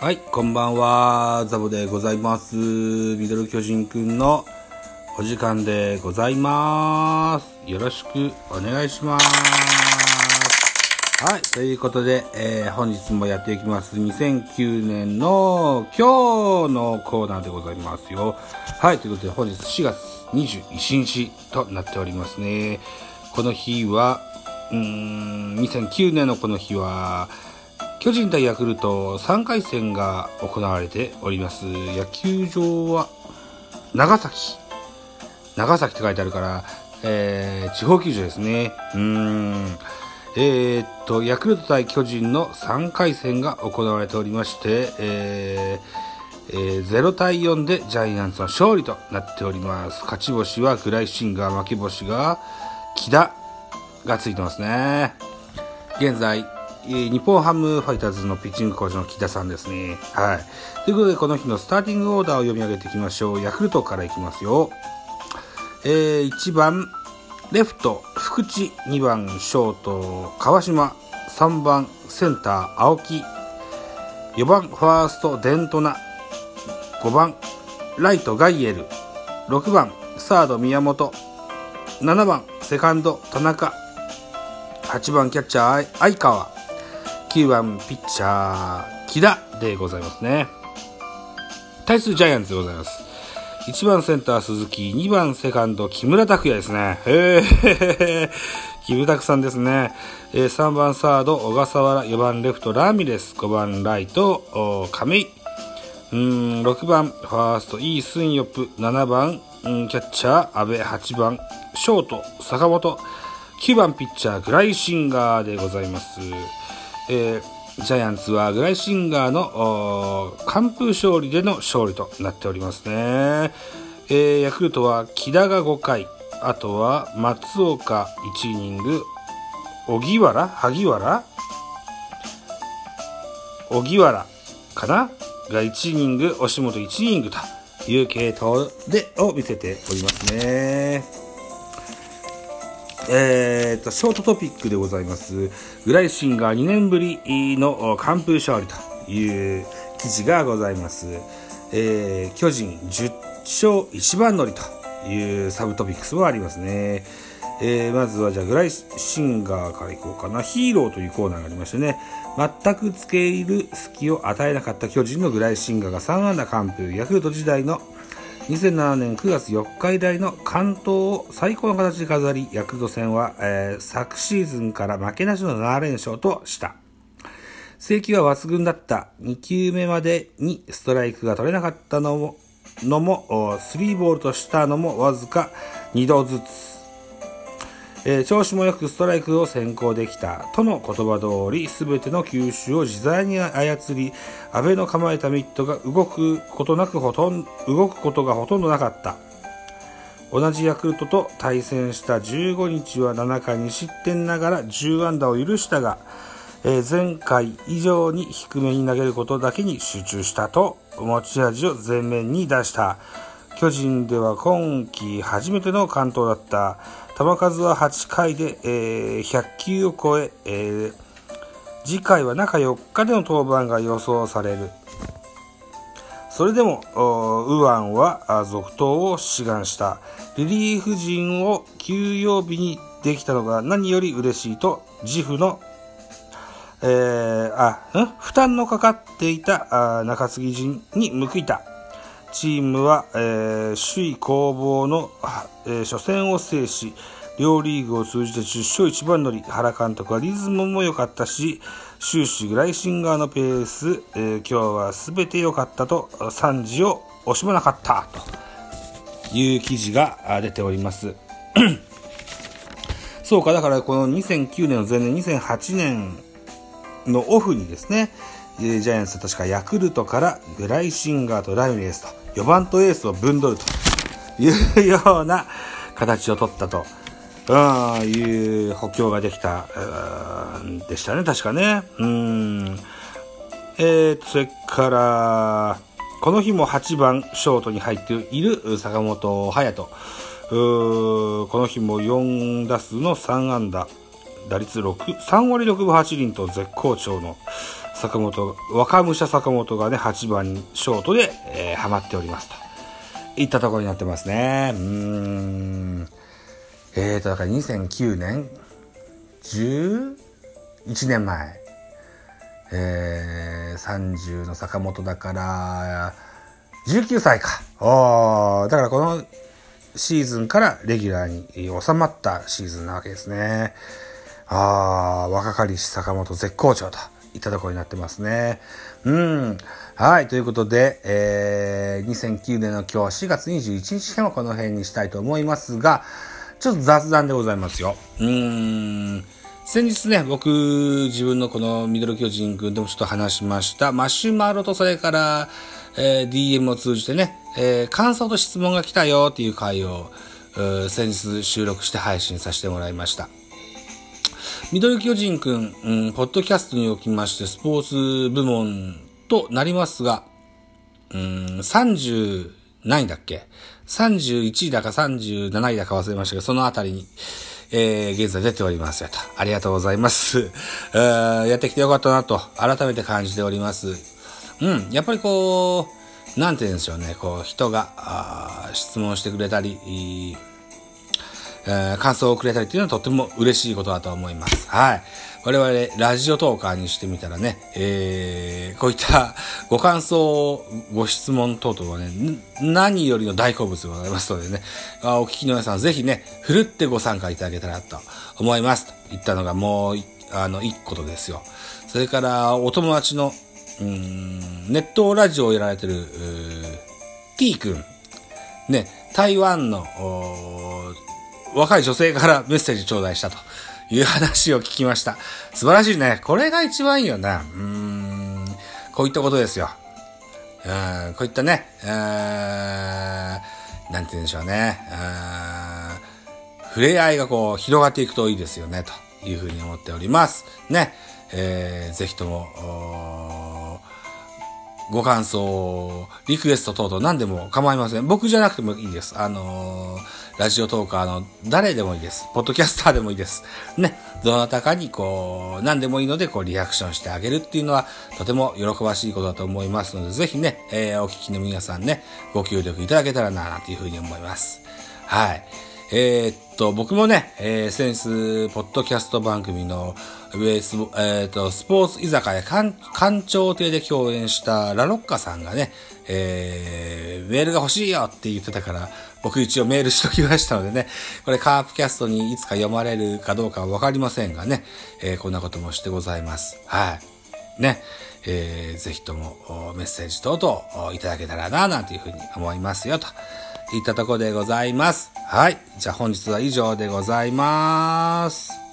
はい、こんばんは。ザボでございます。ミドル巨人くんのお時間でございます。よろしくお願いします。はい、ということで、えー本日もやっていきます。2009年の今日のコーナーでございますよ。はい、ということで本日4月21日となっておりますね。この日は、うーん、2009年のこの日は、巨人対ヤクルト3回戦が行われております。野球場は長崎。長崎って書いてあるから、えー、地方球場ですね。うーん。えー、っと、ヤクルト対巨人の3回戦が行われておりまして、えーえー0対4でジャイアンツの勝利となっております。勝ち星はグライシンガー、負け星が木田がついてますね。現在、日本ハムファイターズのピッチングコーチの木田さんですね。はい。ということで、この日のスターティングオーダーを読み上げていきましょう。ヤクルトからいきますよ。えー1番、レフト、福地、2番、ショート、川島、3番、センター、青木、4番、ファースト、デントナ、5番、ライト、ガイエル、6番、サード、宮本、7番、セカンド、田中、8番、キャッチャー、相川、9番、ピッチャー、木田でございますね。対するジャイアンツでございます。1番センター鈴木、2番セカンド木村拓哉ですね。へえ、木村拓さんですね。えー3番サード小笠原、4番レフトラミレス、5番ライト亀井、うん6番ファーストイー・スンヨップ、7番うんキャッチャー阿部、8番ショート坂本、9番ピッチャーグライシンガーでございます。えージャイアンツはグライシンガーの完封勝利での勝利となっておりますね。えーヤクルトは木田が5回、あとは松岡1イニング、荻原萩原荻原かなが1イニング、押本1イニングという系統でを見せておりますね。えー、と、ショートトピックでございます。グライシンガー2年ぶりの完封勝利という記事がございます。えー巨人10勝1番乗りというサブトピックスもありますね。えーまずはじゃあグライシンガーからいこうかな。ヒーローというコーナーがありましてね。全く付け入る隙を与えなかった巨人のグライシンガーが3安打完封。ヤクルト時代の2007年9月4日以来の関東を最高の形で飾り、ヤクルト戦は、えー昨シーズンから負けなしの7連勝とした。正規は抜群だった。2球目までにストライクが取れなかったのも、のも、3ボールとしたのもわずか2度ずつ。えー調子もよくストライクを先行できたとの言葉通り全ての球種を自在に操り阿部の構えたミットが動くことなくほとん動くことがほとんどなかった。同じヤクルトと対戦した15日は7回に失点ながら10安打を許したが、えー前回以上に低めに投げることだけに集中したと持ち味を前面に出した。巨人では今季初めての完投だった球数は8回で、えー100球を超ええー次回は中4日での登板が予想されるそれでも、お右腕は続投を志願した。リリーフ陣を休養日にできたのが何より嬉しいと、自負の、えーあ、ん？負担のかかっていたあ中継ぎ陣に報いた。チームは、えー首位攻防の、えー初戦を制し、両リーグを通じて10勝1番乗り、原監督はリズムも良かったし、終始グライシンガーのペース、えー今日は全て良かったと、賛辞を惜しまなかった、という記事が出ております。そうか、だからこの2009年の前年、2008年のオフにですね、ジャイアンツは確かヤクルトからグライシンガーとラミレスと4番とエースを分取るというような形を取ったと。うん、いう補強ができた、んでしたね、確かね。うん。えー、それから、この日も8番ショートに入っている坂本勇人。この日も4打数の3安打。打率6、3割6分8厘と絶好調の坂本、若武者坂本がね、8番ショートで、えー、ハマっておりますと。いったところになってますね。うん。えーと、だから2009年、11年前。えー、30の坂本だから、19歳か。おだからこのシーズンからレギュラーに収まったシーズンなわけですね。ああ、若かりし坂本絶好調といったところになってますね。うん。はい。ということで、えー、2009年の今日4月21日編はこの辺にしたいと思いますが、ちょっと雑談でございますよ。うーん。先日ね、僕、自分のこのミドル巨人くんでもちょっと話しました、マシュマロとそれから、えー、DM を通じてね、えー、感想と質問が来たよっていう回を、先日収録して配信させてもらいました。ミドル巨人くん、うん、ポッドキャストにおきましてスポーツ部門となりますが、うん、30何位だっけ？?31 位だか37位だか忘れましたけど、そのあたりに、えー、現在出ておりますよと。ありがとうございます。やってきてよかったなと、改めて感じております。うん、やっぱりこう、なんて言うんでしょうね、こう、人が、質問してくれたり、えー、感想をくれたりっていうのはとっても嬉しいことだと思います。はい。我々、ラジオトーカーにしてみたらね、えー、こういったご感想、ご質問等々はね、何よりの大好物でございますのでね、お聞きの皆さんぜひね、ふるってご参加いただけたらと思います。と言ったのがもう、あの、一ことですよ。それから、お友達の、うん、ネットラジオをやられてる、T 君、ね、台湾の、若い女性からメッセージ頂戴したと。いう話を聞きました。素晴らしいね。これが一番いいよな。うーん。こういったことですよ。うん、こういったね、うん、なんて言うんでしょうね。うん、触れ合いがこう広がっていくといいですよね、というふうに思っております。ね。えー、ぜひとも、ご感想、リクエスト等々何でも構いません。僕じゃなくてもいいです。あのーラジオトーカーの誰でもいいです。ポッドキャスターでもいいです。ね。どなたかにこう、何でもいいので、こう、リアクションしてあげるっていうのは、とても喜ばしいことだと思いますので、ぜひね、えー、お聞きの皆さんね、ご協力いただけたらな、というふうに思います。はい。えー、っと、僕もね、えー、先日、ポッドキャスト番組の、ベース、えー、と、スポーツ居酒屋館長亭で共演したラロッカさんがね、えー、メールが欲しいよって言ってたから、僕一応メールしときましたのでね、これカープキャストにいつか読まれるかどうかはわかりませんがね、えー、こんなこともしてございます。はい。ね。えー、ぜひともメッセージ等々いただけたらな、なんていうふうに思いますよ、といったところでございます。はい。じゃあ本日は以上でございます。